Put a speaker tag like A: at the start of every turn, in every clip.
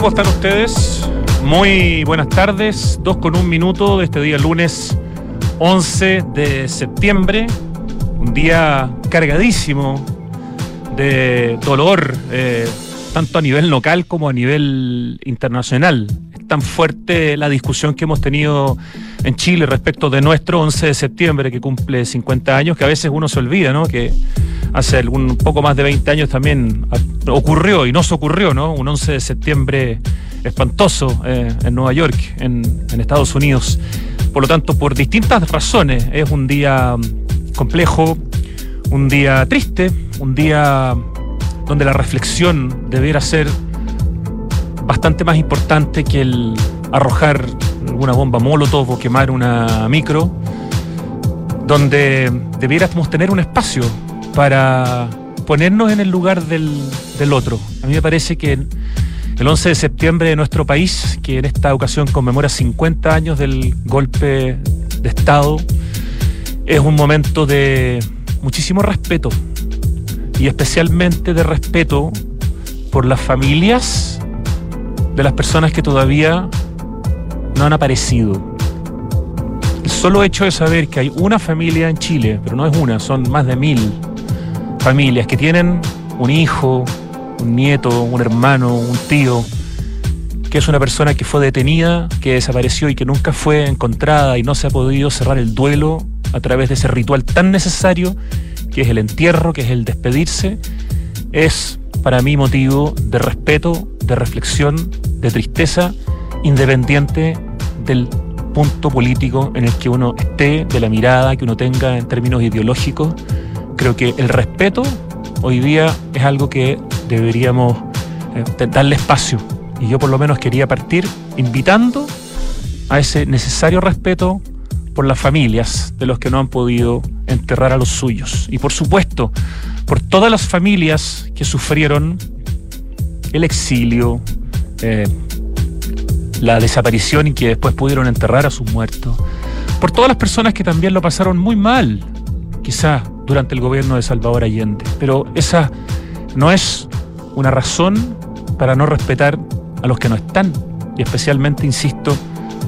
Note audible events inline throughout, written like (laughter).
A: ¿Cómo están ustedes? Muy buenas tardes, dos con un minuto de este día lunes 11 de septiembre, un día cargadísimo de dolor, eh, tanto a nivel local como a nivel internacional. Es tan fuerte la discusión que hemos tenido en Chile respecto de nuestro 11 de septiembre, que cumple 50 años, que a veces uno se olvida, ¿no? Que hace algún poco más de 20 años también ocurrió, y no se ocurrió, ¿no? Un 11 de septiembre espantoso eh, en Nueva York, en, en Estados Unidos. Por lo tanto, por distintas razones, es un día complejo, un día triste, un día donde la reflexión debiera ser bastante más importante que el arrojar una bomba molotov o quemar una micro, donde debiéramos tener un espacio para ponernos en el lugar del, otro. A mí me parece que el 11 de septiembre de nuestro país, que en esta ocasión conmemora 50 años del golpe de Estado, es un momento de muchísimo respeto y especialmente de respeto por las familias de las personas que todavía no han aparecido. El solo hecho de saber que hay una familia en Chile, pero no es una, son más de mil familias que tienen un hijo, un nieto, un hermano, un tío, que es una persona que fue detenida, que desapareció y que nunca fue encontrada y no se ha podido cerrar el duelo a través de ese ritual tan necesario que es el entierro, que es el despedirse, es para mí motivo de respeto, de reflexión, de tristeza, independiente del punto político en el que uno esté, de la mirada que uno tenga en términos ideológicos. Creo que el respeto hoy día es algo que deberíamos eh, darle espacio. Y yo por lo menos quería partir invitando a ese necesario respeto por las familias de los que no han podido enterrar a los suyos. Y por supuesto, por todas las familias que sufrieron el exilio, eh, la desaparición y que después pudieron enterrar a sus muertos. Por todas las personas que también lo pasaron muy mal, quizá durante el gobierno de Salvador Allende. Pero esa no es una razón para no respetar a los que no están y especialmente, insisto,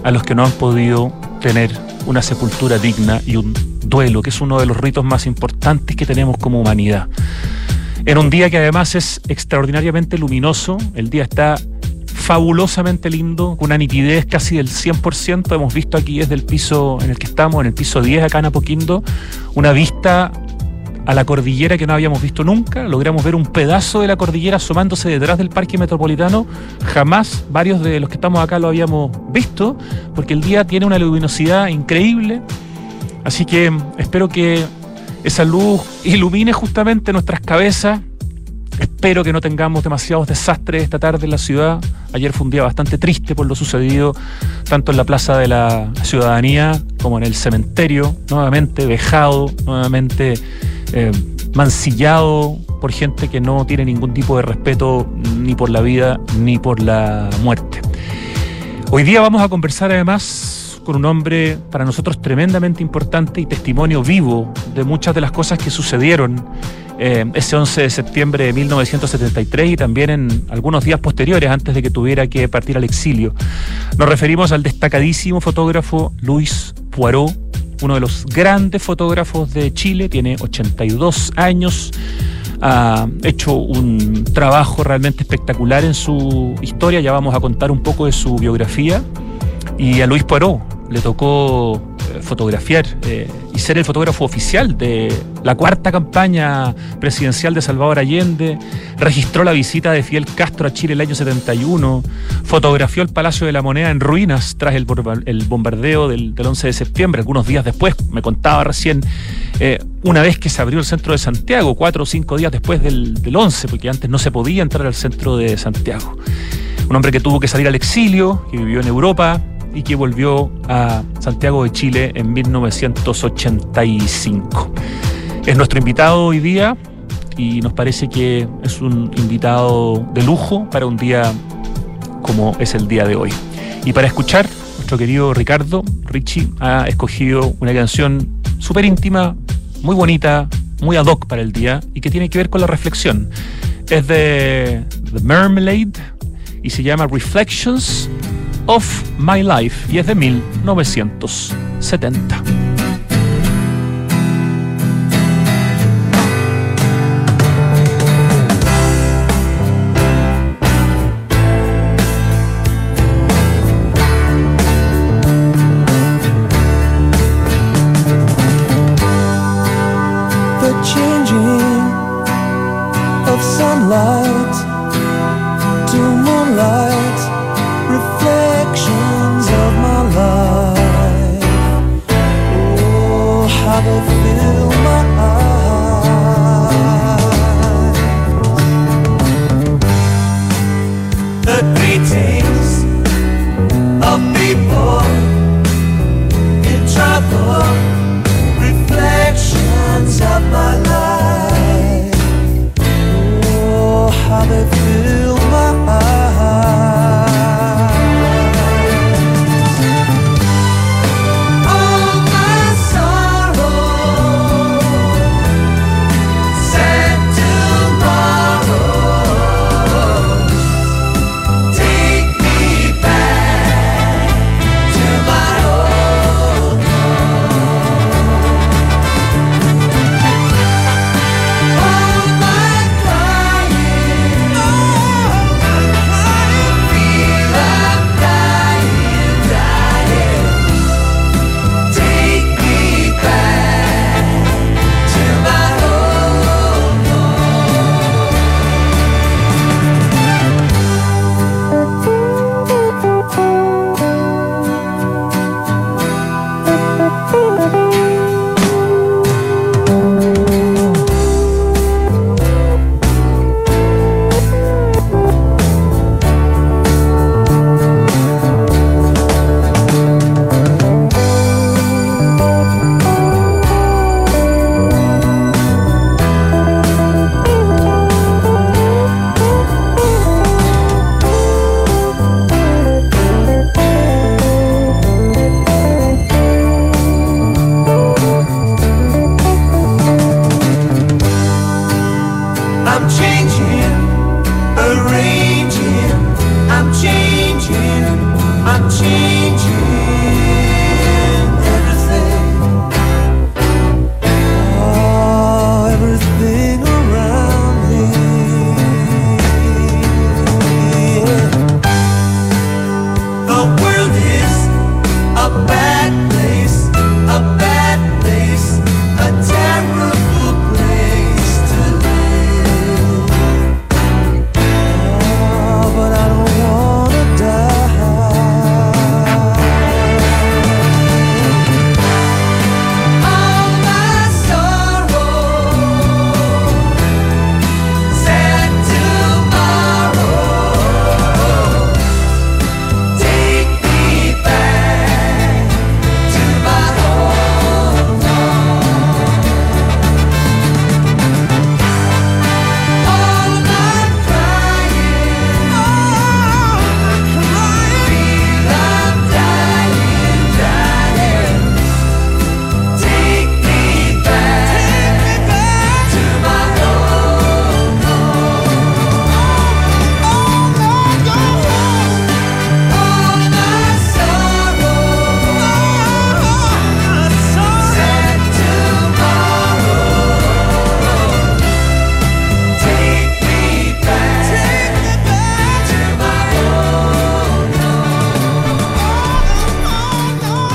A: a los que no han podido tener una sepultura digna y un duelo, que es uno de los ritos más importantes que tenemos como humanidad. En un día que además es extraordinariamente luminoso, el día está fabulosamente lindo, con una nitidez casi del 100%. Hemos visto aquí desde el piso en el que estamos, en el piso 10 acá en Apoquindo, una vista a la cordillera que no habíamos visto nunca. Logramos ver un pedazo de la cordillera asomándose detrás del parque metropolitano. Jamás varios de los que estamos acá lo habíamos visto, porque el día tiene una luminosidad increíble. Así que espero que esa luz (laughs) ilumine justamente nuestras cabezas. Espero que no tengamos demasiados desastres esta tarde en la ciudad. Ayer fue un día bastante triste por lo sucedido, tanto en la Plaza de la Ciudadanía como en el cementerio, nuevamente vejado, nuevamente eh, mancillado por gente que no tiene ningún tipo de respeto ni por la vida ni por la muerte. Hoy día vamos a conversar además con un hombre para nosotros tremendamente importante y testimonio vivo de muchas de las cosas que sucedieron eh, ese 11 de septiembre de 1973 y también en algunos días posteriores antes de que tuviera que partir al exilio. Nos referimos al destacadísimo fotógrafo Luis Poirot, uno de los grandes fotógrafos de Chile, tiene 82 años, ha hecho un trabajo realmente espectacular en su historia, ya vamos a contar un poco de su biografía, y a Luis Poirot le tocó fotografiar eh, y ser el fotógrafo oficial de la cuarta campaña presidencial de Salvador Allende, registró la visita de Fidel Castro a Chile el año 71, fotografió el Palacio de la Moneda en ruinas tras el, bombardeo del, 11 de septiembre, algunos días después, me contaba recién, eh, una vez que se abrió el centro de Santiago, cuatro o cinco días después del, del 11, porque antes no se podía entrar al centro de Santiago. Un hombre que tuvo que salir al exilio, que vivió en Europa, y que volvió a Santiago de Chile en 1985. Es nuestro invitado hoy día y nos parece que es un invitado de lujo para un día como es el día de hoy. Y para escuchar, nuestro querido Ricardo Richie ha escogido una canción súper íntima, muy bonita, muy ad hoc para el día y que tiene que ver con la reflexión. Es de The Marmalade y se llama Reflections of My Life y de 1970. over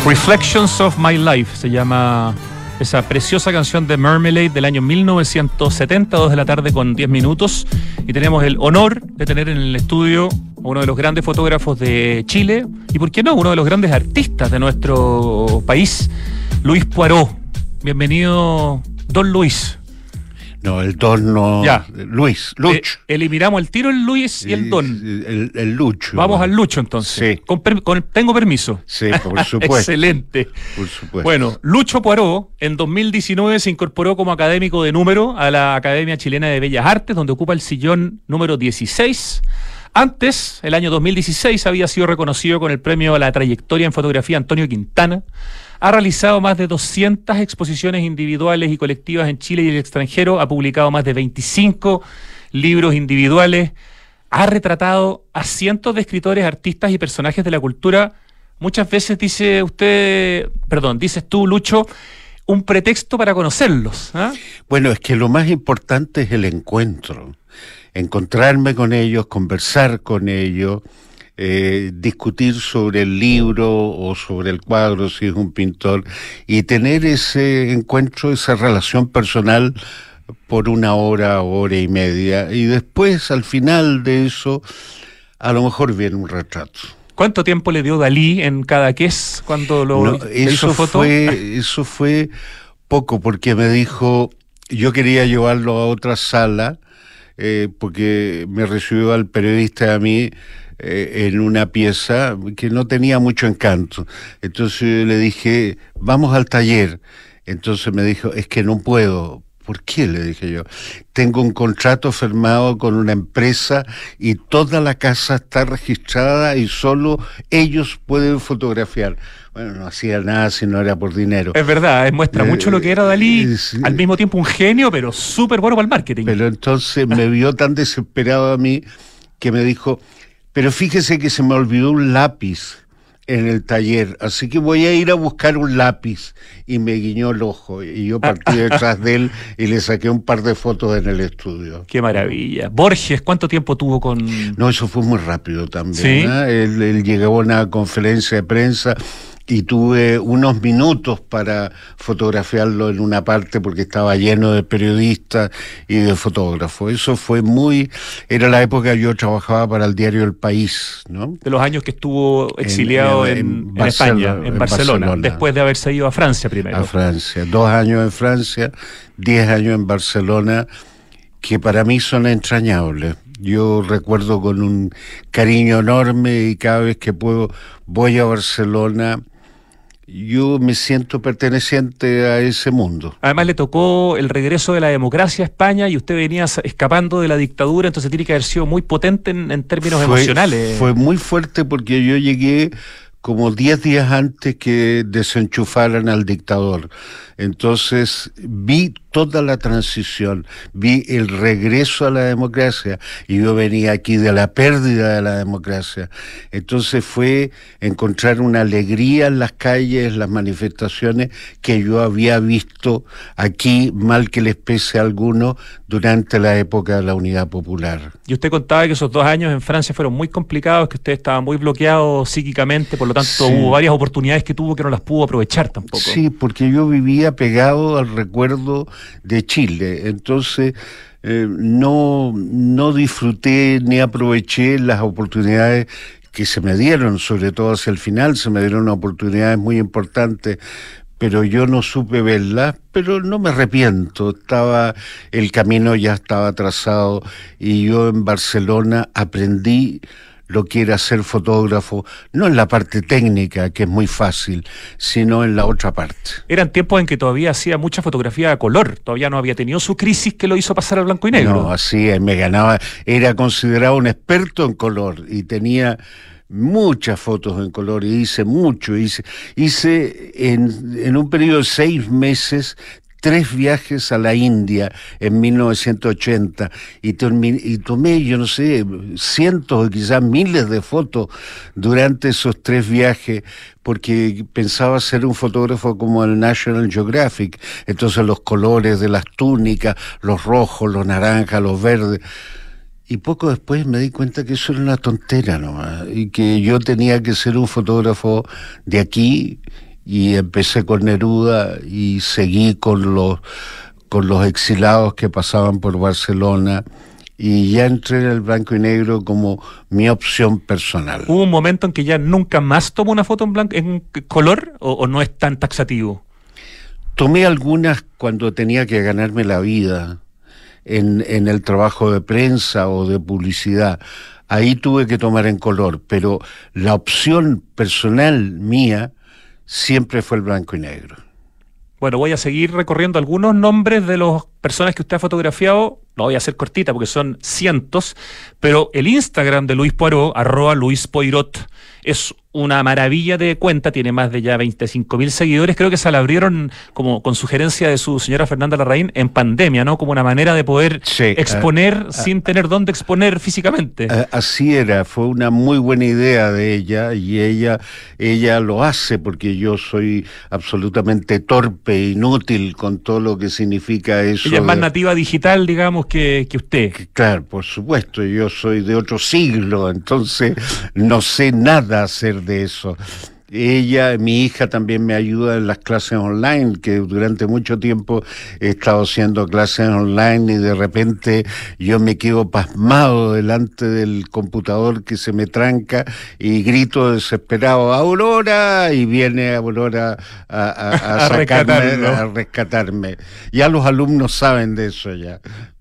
A: Reflections of My Life se llama esa preciosa canción de Mermelade del año 1970, 2 de la tarde con 10 minutos. Y tenemos el honor de tener en el estudio a uno de los grandes fotógrafos de Chile y, ¿por qué no?, uno de los grandes artistas de nuestro país, Luis Poirot. Bienvenido, don Luis.
B: No, el Don no.
A: Ya.
B: Luis,
A: Eh,
B: Luch.
A: eliminamos el tiro, el Luis y el Don.
B: El, el Lucho.
A: Vamos al Lucho entonces.
B: Sí.
A: Con per- con- tengo permiso.
B: Sí, por (laughs) supuesto.
A: Excelente.
B: Por supuesto.
A: Bueno, Lucho Poirot en 2019 se incorporó como académico de número a la Academia Chilena de Bellas Artes, donde ocupa el sillón número 16. Antes, el año 2016, había sido reconocido con el premio a la trayectoria en fotografía Antonio Quintana. Ha realizado más de 200 exposiciones individuales y colectivas en Chile y el extranjero. Ha publicado más de 25 libros individuales. ha retratado a cientos de escritores, artistas y personajes de la cultura. Muchas veces dice usted, perdón, dices tú, Lucho, un pretexto para conocerlos. ¿ah?
B: Bueno, es que lo más importante es el encuentro. Encontrarme con ellos, conversar con ellos, eh, discutir sobre el libro o sobre el cuadro, si es un pintor, y tener ese encuentro, esa relación personal por una hora, hora y media, y después, al final de eso, a lo mejor viene un retrato.
A: ¿Cuánto tiempo le dio Dalí en cada es cuando lo
B: no, eso
A: foto?
B: Fue, eso fue poco, porque me dijo, yo quería llevarlo a otra sala, eh, porque me recibió al periodista a mí eh, en una pieza que no tenía mucho encanto. Entonces le dije, vamos al taller. Entonces me dijo, es que no puedo. ¿Por qué? Le dije yo. Tengo un contrato firmado con una empresa y toda la casa está registrada y solo ellos pueden fotografiar. Bueno, no hacía nada si no era por dinero.
A: Es verdad, muestra eh, mucho lo que era Dalí, eh, sí. al mismo tiempo un genio, pero súper bueno para el marketing.
B: Pero entonces me vio tan desesperado a mí que me dijo, pero fíjese que se me olvidó un lápiz en el taller, así que voy a ir a buscar un lápiz. Y me guiñó el ojo. Y yo partí (laughs) detrás de él y le saqué un par de fotos en el estudio.
A: Qué maravilla. Borges, ¿cuánto tiempo tuvo con.?
B: No, eso fue muy rápido también. ¿Sí? ¿eh? Él, él llegó a una conferencia de prensa y tuve unos minutos para fotografiarlo en una parte porque estaba lleno de periodistas y de fotógrafos. Eso fue muy, era la época que yo trabajaba para el diario El País, ¿no?
A: De los años que estuvo exiliado en, en, en, en España, en Barcelona, Barcelona, después de haberse ido a Francia primero.
B: A Francia, dos años en Francia, diez años en Barcelona, que para mí son entrañables. Yo recuerdo con un cariño enorme y cada vez que puedo voy a Barcelona yo me siento perteneciente a ese mundo.
A: Además le tocó el regreso de la democracia a España y usted venía escapando de la dictadura, entonces tiene que haber sido muy potente en, en términos
B: fue,
A: emocionales.
B: Fue muy fuerte porque yo llegué como 10 días antes que desenchufaran al dictador. Entonces vi toda la transición, vi el regreso a la democracia y yo venía aquí de la pérdida de la democracia. Entonces fue encontrar una alegría en las calles, las manifestaciones que yo había visto aquí, mal que les pese a algunos, durante la época de la Unidad Popular.
A: Y usted contaba que esos dos años en Francia fueron muy complicados, que usted estaba muy bloqueado psíquicamente, por lo tanto sí. hubo varias oportunidades que tuvo que no las pudo aprovechar tampoco.
B: Sí, porque yo vivía pegado al recuerdo de Chile. Entonces, eh, no, no disfruté ni aproveché las oportunidades que se me dieron, sobre todo hacia el final, se me dieron oportunidades muy importantes, pero yo no supe verlas, pero no me arrepiento, estaba, el camino ya estaba trazado y yo en Barcelona aprendí lo quiere ser fotógrafo, no en la parte técnica, que es muy fácil, sino en la otra parte.
A: Eran tiempos en que todavía hacía mucha fotografía a color, todavía no había tenido su crisis que lo hizo pasar al blanco y negro.
B: No, así es, me ganaba, era considerado un experto en color y tenía muchas fotos en color y hice mucho, hice, hice en, en un periodo de seis meses tres viajes a la India en 1980 y, tomé, yo no sé, cientos o quizás miles de fotos durante esos tres viajes porque pensaba ser un fotógrafo como el National Geographic, entonces los colores de las túnicas, los rojos, los naranjas, los verdes. Y poco después me di cuenta que eso era una tontera nomás, y que yo tenía que ser un fotógrafo de aquí y empecé con Neruda y seguí con los, con los exilados que pasaban por Barcelona y ya entré en el blanco y negro como mi opción personal.
A: ¿Hubo un momento en que ya nunca más tomo una foto en blanco en color o, o no es tan taxativo?
B: Tomé algunas cuando tenía que ganarme la vida en, en el trabajo de prensa o de publicidad. Ahí tuve que tomar en color, pero la opción personal mía siempre fue el blanco y negro.
A: Bueno, voy a seguir recorriendo algunos nombres de las personas que usted ha fotografiado. Lo voy a hacer cortita porque son cientos, pero el Instagram de Luis Poirot, arroba Luis Poirot, es una maravilla de cuenta, tiene más de ya 25 mil seguidores. Creo que se la abrieron como con sugerencia de su señora Fernanda Larraín en pandemia, ¿no? Como una manera de poder exponer ah, sin tener dónde exponer físicamente.
B: Ah, así era, fue una muy buena idea de ella y ella, ella lo hace porque yo soy absolutamente torpe, inútil con todo lo que significa eso.
A: Ella es más nativa digital, digamos, que, que usted.
B: Claro, por supuesto, yo soy de otro siglo, entonces no sé nada hacer de eso. Ella, mi hija también me ayuda en las clases online, que durante mucho tiempo he estado haciendo clases online y de repente yo me quedo pasmado delante del computador que se me tranca y grito desesperado, Aurora, y viene Aurora a, (laughs) sacarme, a rescatarme. Ya los alumnos saben de eso ya.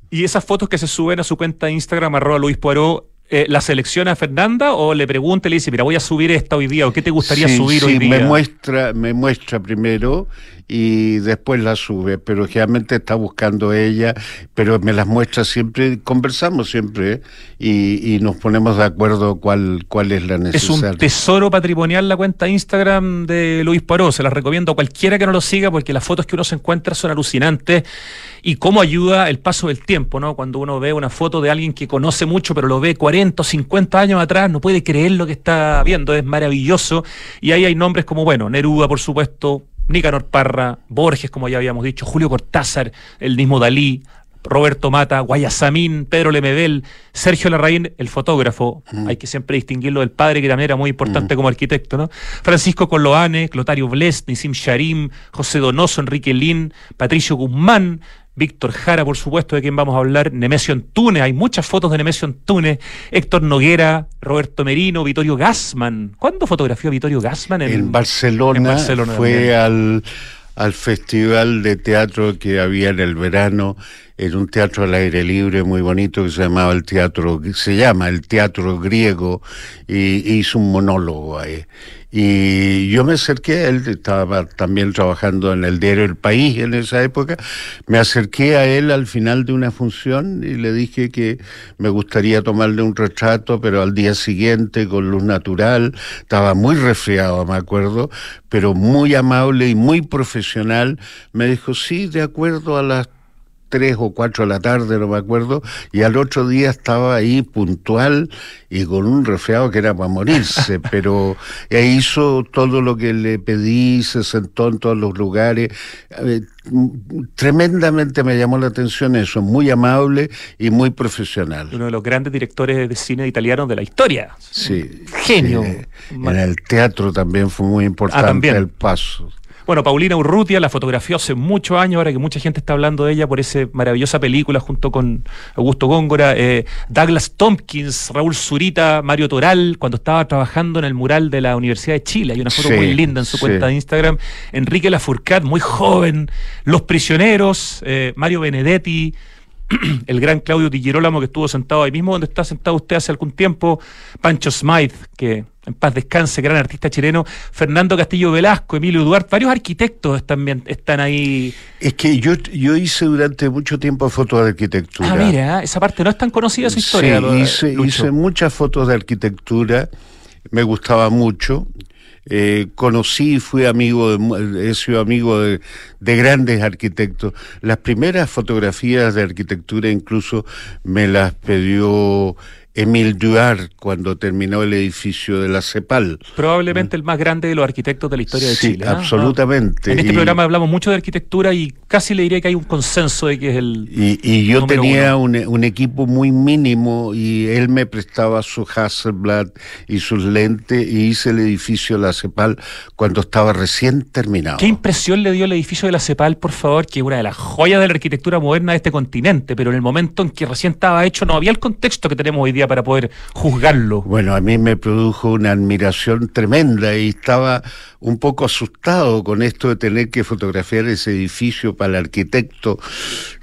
A: Y esas fotos que se suben a su cuenta de Instagram, arroba Luis Poirot, eh, la selecciona a Fernanda o le pregunta y le dice, mira, voy a subir esta hoy día o qué te gustaría subir hoy día?
B: Me muestra, me muestra primero y después la sube, pero generalmente está buscando ella, pero me las muestra siempre, conversamos siempre y, nos ponemos de acuerdo cuál, cuál es la necesaria.
A: Es un tesoro patrimonial la cuenta Instagram de Luis Paró, se la recomiendo a cualquiera que no lo siga porque las fotos que uno se encuentra son alucinantes y cómo ayuda el paso del tiempo, ¿no? Cuando uno ve una foto de alguien que conoce mucho pero lo ve 40 o 50 años atrás, no puede creer lo que está viendo, es maravilloso y ahí hay nombres como, bueno, Neruda, por supuesto, Nicanor Parra, Borges, como ya habíamos dicho, Julio Cortázar, el mismo Dalí, Roberto Mata, Guayasamín, Pedro Lemebel, Sergio Larraín, el fotógrafo, mm. hay que siempre distinguirlo del padre, que también era muy importante mm. como arquitecto, ¿no? Francisco Coloane, Clotario Bles, Nisim Sharim, José Donoso, Enrique Lin, Patricio Guzmán, Víctor Jara, por supuesto, de quien vamos a hablar, Nemesio Antunes, hay muchas fotos de Nemesio Antunes, Héctor Noguera, Roberto Merino, Vittorio Gassman. ¿Cuándo fotografió Vittorio Gassman?
B: En, Barcelona, fue al, al festival de teatro que había en el verano, en un teatro al aire libre muy bonito que se llamaba el teatro, se llama el teatro griego, y hizo un monólogo ahí. Y yo me acerqué a él, estaba también trabajando en el diario El País en esa época, me acerqué a él al final de una función y le dije que me gustaría tomarle un retrato, pero al día siguiente con luz natural, estaba muy resfriado, me acuerdo, pero muy amable y muy profesional, me dijo, sí, de acuerdo a las tres o cuatro de la tarde, no me acuerdo, y al otro día estaba ahí puntual y con un resfriado que era para morirse, (laughs) pero hizo todo lo que le pedí, se sentó en todos los lugares. tremendamente me llamó la atención eso, muy amable y muy profesional.
A: Uno de los grandes directores de cine italianos de la historia.
B: Sí.
A: Genio.
B: En el teatro también fue muy importante ah, el paso.
A: Bueno, Paulina Urrutia la fotografió hace muchos años, ahora que mucha gente está hablando de ella por esa maravillosa película junto con Augusto Góngora, eh, Douglas Tompkins, Raúl Zurita, Mario Toral, cuando estaba trabajando en el mural de la Universidad de Chile. Hay una foto muy linda en su cuenta de Instagram. Enrique Lafourcade, muy joven. Los prisioneros, eh, Mario Benedetti. (clears throat) el gran Claudio Di Girolamo que estuvo sentado ahí mismo donde está sentado usted hace algún tiempo, Pancho Smythe, que en paz descanse, gran artista chileno, Fernando Castillo Velasco, Emilio Duarte, varios arquitectos también están ahí.
B: Es que yo, yo hice durante mucho tiempo fotos de arquitectura.
A: Ah, mira, esa parte no es tan conocida su historia.
B: Sí, hice, muchas fotos de arquitectura, me gustaba mucho. Eh, conocí, fui amigo, de, he sido amigo de, de, grandes arquitectos. Las primeras fotografías de arquitectura incluso me las pidió Emil Duar cuando terminó el edificio de la CEPAL.
A: Probablemente el más grande de los arquitectos de la historia de Chile.
B: Sí, absolutamente.
A: En este programa hablamos mucho de arquitectura y casi le diría que hay un consenso de que es el.
B: Y, yo tenía un, equipo muy mínimo y él me prestaba su Hasselblad y sus lentes y hice el edificio de la CEPAL cuando estaba recién terminado.
A: ¿Qué impresión le dio el edificio de la CEPAL, por favor? Que es una de las joyas de la arquitectura moderna de este continente, pero en el momento en que recién estaba hecho no había el contexto que tenemos hoy día para poder juzgarlo?
B: Bueno, a mí me produjo una admiración tremenda y estaba un poco asustado con esto de tener que fotografiar ese edificio para el arquitecto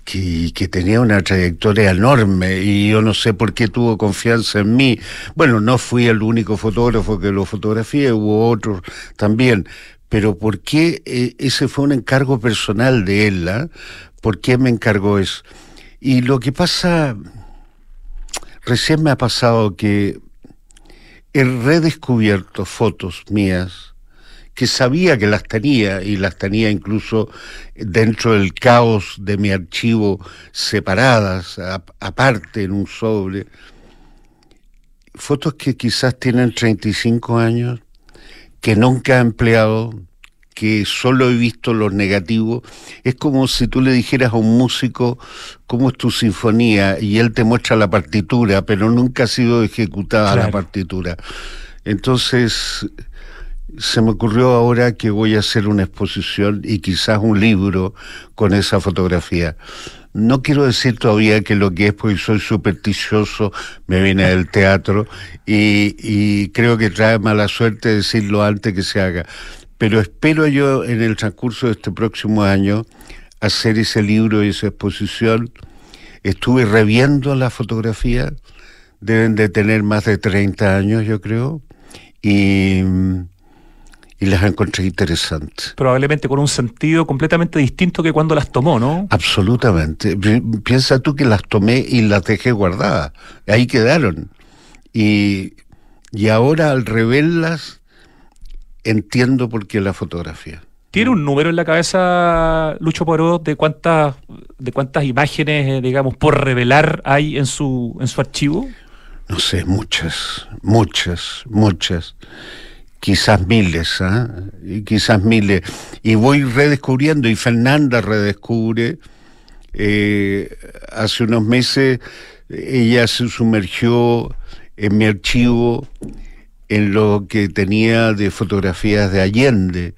B: que, tenía una trayectoria enorme y yo no sé por qué tuvo confianza en mí. Bueno, no fui el único fotógrafo que lo fotografié, hubo otros también, pero ¿por qué eh, ese fue un encargo personal de él? ¿ah? ¿Por qué me encargó eso? Y lo que pasa Recién me ha pasado que he redescubierto fotos mías que sabía que las tenía y las tenía incluso dentro del caos de mi archivo separadas, aparte en un sobre. Fotos que quizás tienen 35 años, que nunca he empleado, que solo he visto los negativos. Es como si tú le dijeras a un músico cómo es tu sinfonía y él te muestra la partitura, pero nunca ha sido ejecutada la partitura. Entonces, se me ocurrió ahora que voy a hacer una exposición y quizás un libro con esa fotografía. No quiero decir todavía que lo que es, porque soy supersticioso, me viene del teatro y, y creo que trae mala suerte decirlo antes que se haga pero espero yo en el transcurso de este próximo año hacer ese libro y esa exposición. Estuve reviendo la fotografía, deben de tener más de 30 años, yo creo, y, y las encontré interesantes.
A: Probablemente con un sentido completamente distinto que cuando las tomó, ¿no?
B: Absolutamente. Piensa tú que las tomé y las dejé guardadas. Ahí quedaron. Y, y ahora al reverlas entiendo por qué la fotografía.
A: ¿Tiene un número en la cabeza, Lucho Poirot, de cuántas, de cuántas imágenes, eh, digamos, por revelar hay en su, en su archivo?
B: No sé, muchas, muchas, muchas. Quizás miles, ¿ah? quizás miles. Y voy redescubriendo, y Fernanda redescubre. Eh, hace unos meses ella se sumergió en mi archivo en lo que tenía de fotografías de Allende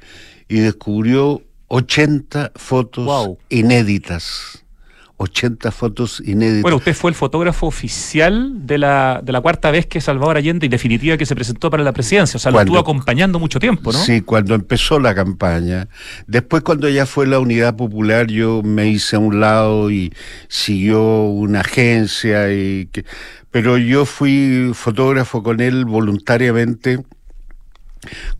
B: y descubrió 80 fotos inéditas. 80 fotos inéditas.
A: Bueno, usted fue el fotógrafo oficial de la, de la cuarta vez que Salvador Allende, en definitiva, que se presentó para la presidencia. O sea, lo estuvo acompañando mucho tiempo, ¿no?
B: Sí, cuando empezó la campaña. Después, cuando ya fue la Unidad Popular, yo me hice a un lado y siguió una agencia. y que... Pero yo fui fotógrafo con él voluntariamente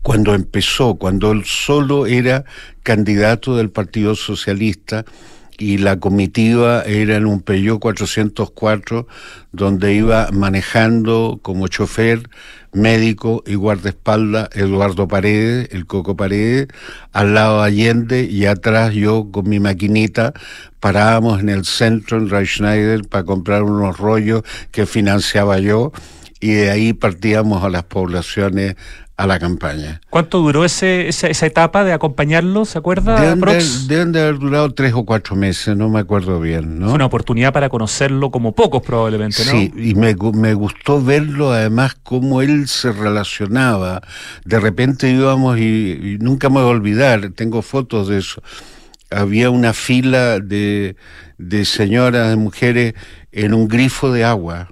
B: cuando empezó, cuando él solo era candidato del Partido Socialista y la comitiva era en un Peugeot 404 donde iba manejando como chofer, médico y guardaespaldas Eduardo Paredes, el Coco Paredes, al lado Allende y atrás yo con mi maquinita parábamos en el centro en Reichschneider para comprar unos rollos que financiaba yo y de ahí partíamos a las poblaciones a la campaña.
A: ¿Cuánto duró ese, esa, etapa de acompañarlo? ¿Se acuerda?
B: Deben de, haber durado tres o cuatro meses, no me acuerdo bien. ¿no?
A: Fue una oportunidad para conocerlo como pocos probablemente, ¿no?
B: Sí, y me, me gustó verlo además cómo él se relacionaba. De repente íbamos y, nunca me voy a olvidar, tengo fotos de eso. Había una fila de, de señoras, de mujeres en un grifo de agua,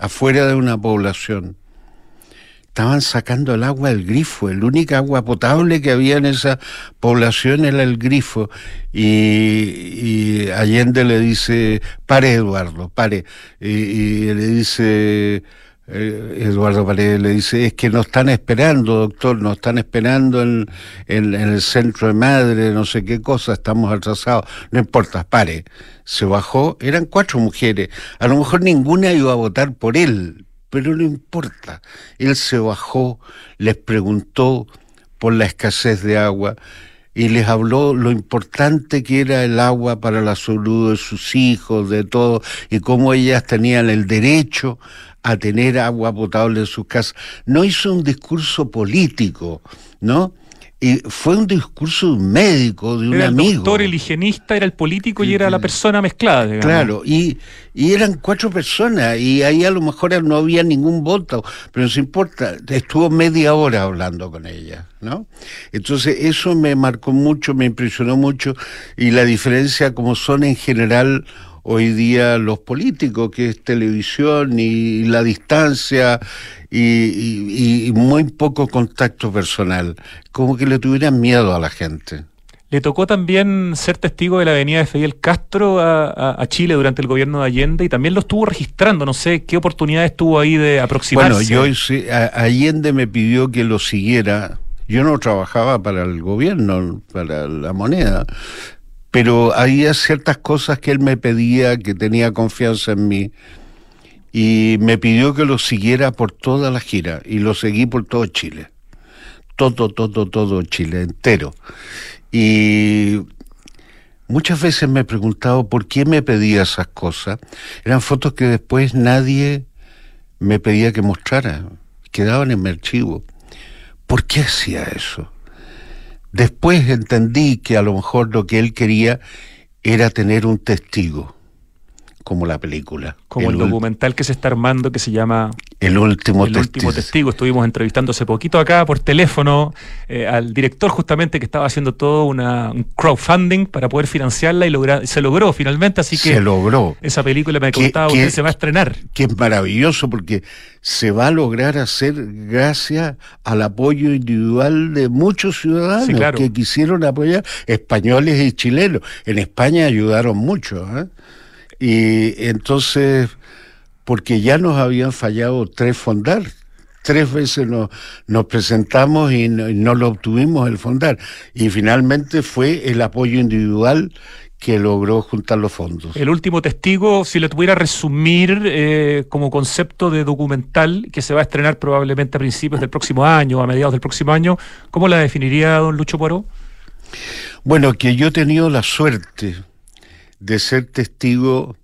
B: afuera de una población estaban sacando el agua del grifo, el único agua potable que había en esa población era el grifo. Y, Allende le dice, pare Eduardo, pare. Y, le dice, eh, Eduardo Paredes le dice, es que nos están esperando, doctor, nos están esperando en, en, el centro de madre, no sé qué cosa, estamos atrasados. No importa, pare. Se bajó, eran cuatro mujeres. A lo mejor ninguna iba a votar por él, pero no importa. Él se bajó, les preguntó por la escasez de agua y les habló lo importante que era el agua para la salud de sus hijos, de todo, y cómo ellas tenían el derecho a tener agua potable en sus casas. No hizo un discurso político, ¿no? Y fue un discurso de un médico, de un
A: era
B: amigo.
A: El doctor, el higienista, era el político y era la persona mezclada. Digamos.
B: Claro, y, y eran cuatro personas, y ahí a lo mejor no había ningún voto, pero no se importa, estuvo media hora hablando con ella, ¿no? Entonces eso me marcó mucho, me impresionó mucho, y la diferencia como son en general hoy día los políticos, que es televisión y la distancia y, muy poco contacto personal, como que le tuvieran miedo a la gente.
A: Le tocó también ser testigo de la venida de Fidel Castro a, Chile durante el gobierno de Allende y también lo estuvo registrando. No sé qué oportunidades tuvo ahí de aproximarse.
B: Bueno, yo Allende me pidió que lo siguiera. Yo no trabajaba para el gobierno, para la moneda, pero había ciertas cosas que él me pedía, que tenía confianza en mí. y me pidió que lo siguiera por toda la gira y lo seguí por todo Chile. Todo, todo, todo Chile entero. Y muchas veces me he preguntado por qué me pedía esas cosas. Eran fotos que después nadie me pedía que mostrara, quedaban en mi archivo. ¿Por qué hacía eso? Después entendí que a lo mejor lo que él quería era tener un testigo como la película.
A: Como el, documental que se está armando que se llama
B: El último,
A: el último testigo. Estuvimos entrevistando hace poquito acá por teléfono eh, al director justamente que estaba haciendo todo una, un crowdfunding para poder financiarla y lograr, se logró finalmente, así que
B: se logró.
A: Esa película me contaba usted se va a estrenar.
B: Que es maravilloso porque se va a lograr hacer gracias al apoyo individual de muchos ciudadanos que quisieron apoyar, españoles y chilenos. En España ayudaron mucho. ¿eh? Y entonces, porque ya nos habían fallado tres fondar, tres veces nos, nos presentamos y no, lo obtuvimos el fondar. Y finalmente fue el apoyo individual que logró juntar los fondos.
A: El último testigo, si lo tuviera resumir eh, como concepto de documental que se va a estrenar probablemente a principios del próximo año, a mediados del próximo año, ¿cómo la definiría don Lucho Poró?
B: Bueno, que yo he tenido la suerte de ser testigo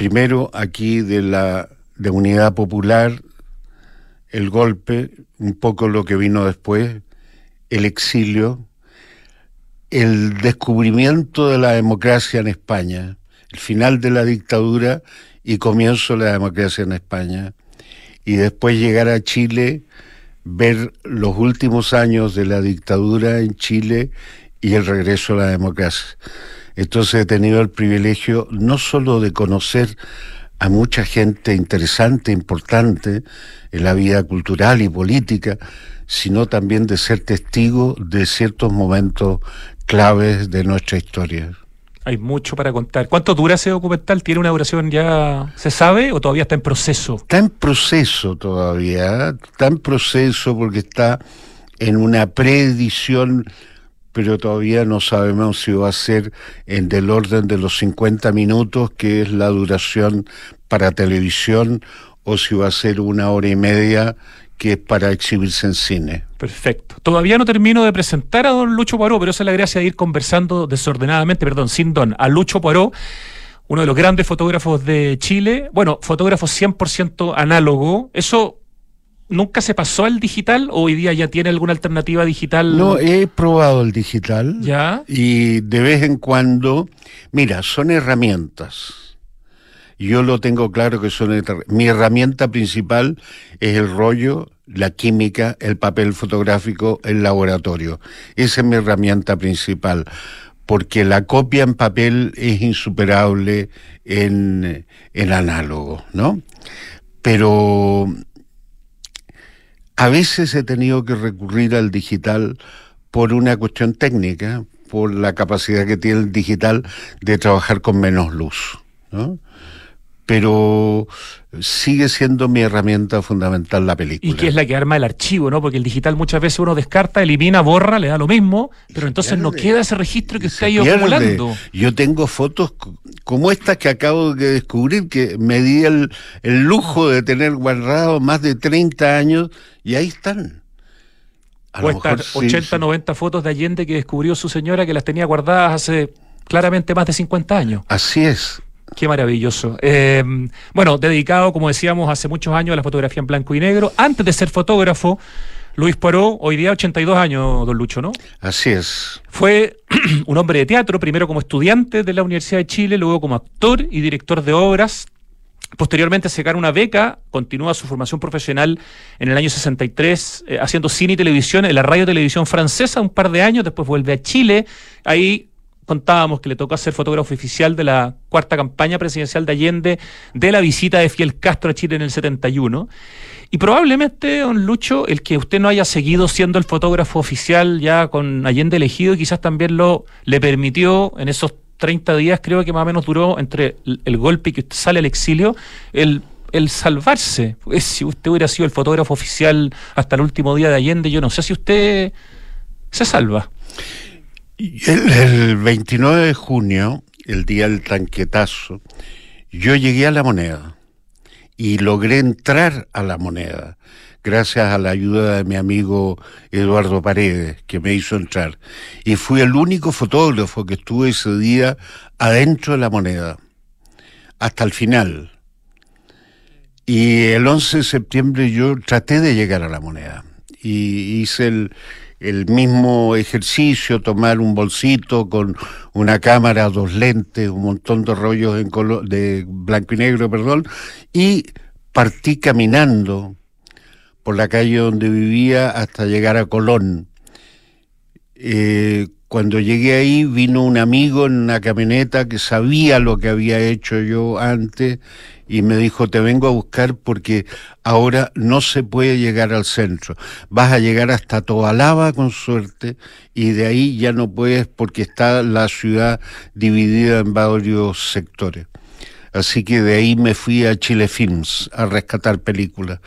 B: primero aquí de la Unidad Popular, el golpe, un poco lo que vino después, el exilio, el descubrimiento de la democracia en España, el final de la dictadura y comienzo de la democracia en España, y después llegar a Chile, ver los últimos años de la dictadura en Chile y el regreso a la democracia. Entonces he tenido el privilegio no solo de conocer a mucha gente interesante, importante en la vida cultural y política, sino también de ser testigo de ciertos momentos claves de nuestra historia.
A: Hay mucho para contar. ¿Cuánto dura ese documental? ¿Tiene una duración ya, se sabe, o todavía está en proceso?
B: Está en proceso todavía, está en proceso porque está en una preedición pero todavía no sabemos si va a ser en del orden de los 50 minutos, que es la duración para televisión, o si va a ser una hora y media, que es para exhibirse en cine.
A: Perfecto. Todavía no termino de presentar a don Lucho Poirot, pero esa es la gracia de ir conversando desordenadamente, perdón, sin don, a Lucho Poirot, uno de los grandes fotógrafos de Chile. Bueno, fotógrafo 100% análogo. Eso ¿Nunca se pasó al digital o hoy día ya tiene alguna alternativa digital?
B: No, he probado el digital.
A: ¿Ya?
B: Y de vez en cuando, mira, son herramientas. Yo lo tengo claro que son mi herramienta principal es el rollo, la química, el papel fotográfico, el laboratorio. Esa es mi herramienta principal, porque la copia en papel es insuperable en, en análogo, ¿no? Pero a veces he tenido que recurrir al digital por una cuestión técnica, por la capacidad que tiene el digital de trabajar con menos luz. ¿no? Pero sigue siendo mi herramienta fundamental la película.
A: Y que es la que arma el archivo, ¿no? Porque el digital muchas veces uno descarta, elimina, borra, le da lo mismo, pero entonces no queda ese registro que está ahí acumulando.
B: Yo tengo fotos como estas que acabo de descubrir, que me di el, lujo de tener guardado más de 30 años y ahí están.
A: o estas 80, 90 fotos de Allende que descubrió su señora que las tenía guardadas hace claramente más de 50 años.
B: Así es.
A: Qué maravilloso. Eh, bueno, dedicado, como decíamos, hace muchos años a la fotografía en blanco y negro. Antes de ser fotógrafo, Luis Poirot, hoy día 82 años, don Lucho, ¿no?
B: Así es.
A: Fue (clears throat) un hombre de teatro, primero como estudiante de la Universidad de Chile, luego como actor y director de obras. Posteriormente se gana una beca, continúa su formación profesional en el año 63 eh, haciendo cine y televisión en la radio televisión francesa un par de años, después vuelve a Chile, ahí contábamos que le tocó ser fotógrafo oficial de la cuarta campaña presidencial de Allende, de la visita de Fiel Castro a Chile en el 71. Y probablemente, don Lucho, el que usted no haya seguido siendo el fotógrafo oficial ya con Allende elegido, quizás también lo le permitió en esos 30 días, creo que más o menos duró entre el, golpe y que usted sale al exilio, el el salvarse. Pues, si usted hubiera sido el fotógrafo oficial hasta el último día de Allende, yo no sé si usted se salva.
B: El, 29 de junio, el día del tanquetazo, yo llegué a la moneda y logré entrar a la moneda gracias a la ayuda de mi amigo Eduardo Paredes, que me hizo entrar. Y fui el único fotógrafo que estuve ese día adentro de la moneda, hasta el final. Y el 11 de septiembre yo traté de llegar a la moneda y hice el, el mismo ejercicio, tomar un bolsito con una cámara, dos lentes, un montón de rollos en color, de blanco y negro, perdón, y partí caminando por la calle donde vivía hasta llegar a Colón. Eh, cuando llegué ahí vino un amigo en una camioneta que sabía lo que había hecho yo antes y me dijo, te vengo a buscar porque ahora no se puede llegar al centro. Vas a llegar hasta Tobalaba con suerte y de ahí ya no puedes porque está la ciudad dividida en varios sectores. Así que de ahí me fui a Chile Films a rescatar películas.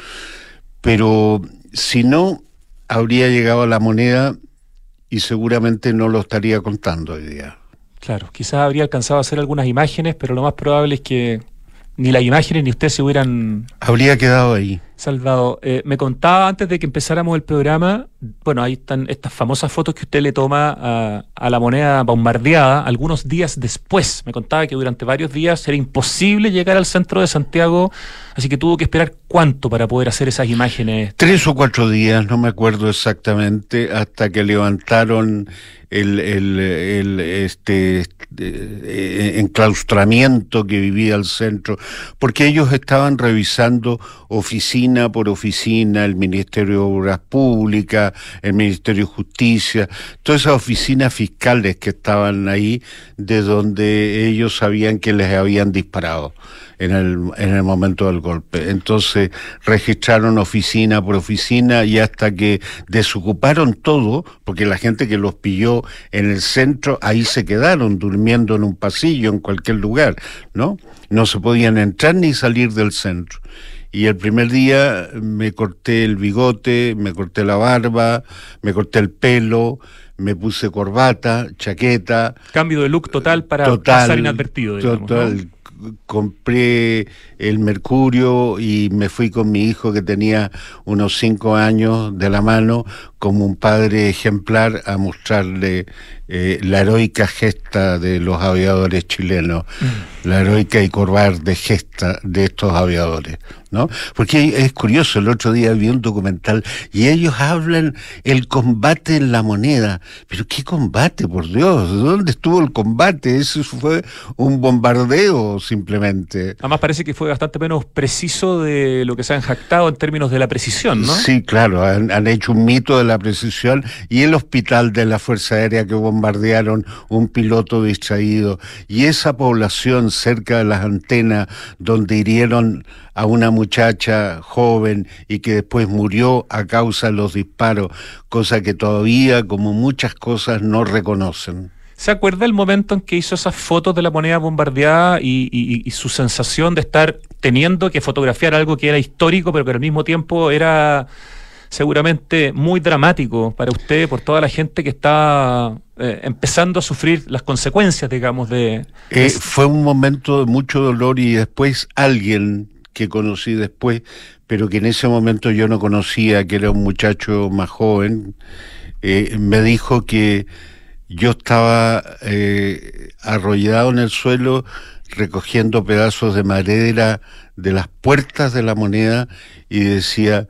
B: Pero si no, habría llegado a la moneda y seguramente no lo estaría contando hoy día.
A: Claro, quizás habría alcanzado a hacer algunas imágenes, pero lo más probable es que ni las imágenes ni usted se hubieran...
B: Habría quedado ahí.
A: Salvado. Eh, me contaba antes de que empezáramos el programa, bueno, ahí están estas famosas fotos que usted le toma a, la moneda bombardeada algunos días después. Me contaba que durante varios días era imposible llegar al centro de Santiago, así que tuvo que esperar cuánto para poder hacer esas imágenes.
B: Tres o cuatro días, no me acuerdo exactamente, hasta que levantaron el, el, este eh, enclaustramiento que vivía el centro, porque ellos estaban revisando por oficina, el Ministerio de Obras Públicas, el Ministerio de Justicia, todas esas oficinas fiscales que estaban ahí, de donde ellos sabían que les habían disparado en el, en el momento del golpe. Entonces registraron oficina por oficina y hasta que desocuparon todo, porque la gente que los pilló en el centro, ahí se quedaron durmiendo en un pasillo, en cualquier lugar, ¿no? No se podían entrar ni salir del centro. Y el primer día me corté el bigote, me corté la barba, me corté el pelo, me puse corbata, chaqueta.
A: Cambio de look total para pasar inadvertido.
B: Digamos, total, compré el mercurio y me fui con mi hijo que tenía unos cinco años de la mano como un padre ejemplar a mostrarle eh, la heroica gesta de los aviadores chilenos, mm. la heroica y cobarde gesta de estos aviadores, ¿no? Porque es curioso, el otro día vi un documental y ellos hablan el combate en la moneda, pero ¿qué combate, por Dios? ¿Dónde estuvo el combate? Eso fue un bombardeo simplemente.
A: Además parece que fue bastante menos preciso de lo que se han jactado en términos de la precisión, ¿no?
B: Sí, claro, han, han hecho un mito de la precisión y el hospital de la Fuerza Aérea que bombardearon un piloto distraído y esa población cerca de las antenas donde hirieron a una muchacha joven y que después murió a causa de los disparos, cosa que todavía, como muchas cosas, no reconocen.
A: ¿Se acuerda el momento en que hizo esas fotos de la moneda bombardeada y, su sensación de estar teniendo que fotografiar algo que era histórico, pero que al mismo tiempo era seguramente muy dramático para usted por toda la gente que está eh, empezando a sufrir las consecuencias, digamos, de...
B: Eh, fue un momento de mucho dolor y después alguien que conocí después, pero que en ese momento yo no conocía, que era un muchacho más joven, eh, me dijo que yo estaba eh, arrollado en el suelo recogiendo pedazos de madera de las puertas de la moneda y decía,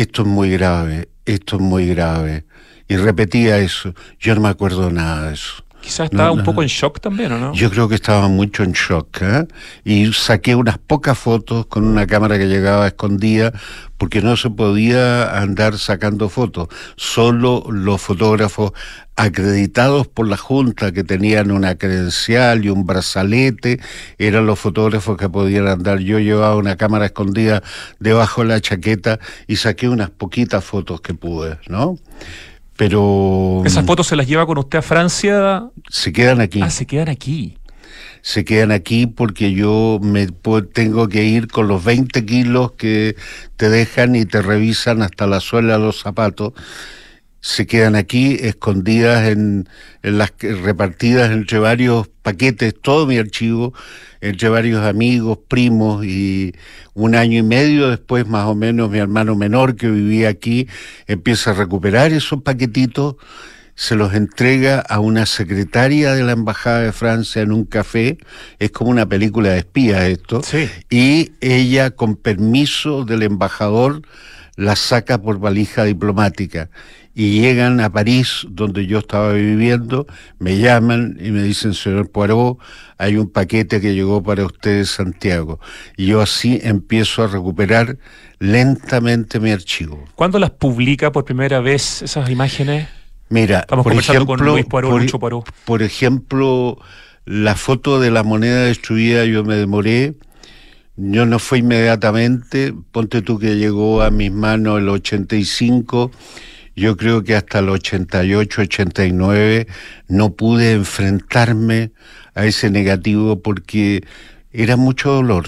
B: esto es muy grave, esto es muy grave. Y repetía eso. Yo no me acuerdo nada de eso.
A: Quizás estaba un poco en shock también, ¿o no?
B: Yo creo que estaba mucho en shock. ¿eh? Y saqué unas pocas fotos con una cámara que llegaba escondida porque no se podía andar sacando fotos. Solo los fotógrafos acreditados por la Junta, que tenían una credencial y un brazalete, eran los fotógrafos que podían andar. Yo llevaba una cámara escondida debajo de la chaqueta y saqué unas poquitas fotos que pude, ¿no? Pero...
A: ¿Esas fotos se las lleva con usted a Francia?
B: Se quedan aquí.
A: Ah, se quedan aquí.
B: Se quedan aquí porque yo me tengo que ir con los 20 kilos que te dejan y te revisan hasta la suela de los zapatos se quedan aquí escondidas en, en, las repartidas entre varios paquetes, todo mi archivo, entre varios amigos, primos y un año y medio después más o menos mi hermano menor que vivía aquí empieza a recuperar esos paquetitos se los entrega a una secretaria de la Embajada de Francia en un café, es como una película de espías esto, y ella con permiso del embajador la saca por valija diplomática y llegan a París, donde yo estaba viviendo, me llaman y me dicen, señor Poirot, hay un paquete que llegó para usted de Santiago. Y yo así empiezo a recuperar lentamente mi archivo.
A: ¿Cuándo las publica por primera vez esas imágenes?
B: Mira, por ejemplo, por, ejemplo, la foto de la moneda destruida yo me demoré, yo no fue inmediatamente, ponte tú que llegó a mis manos el 85, yo creo que hasta el 88, 89 no pude enfrentarme a ese negativo porque era mucho dolor,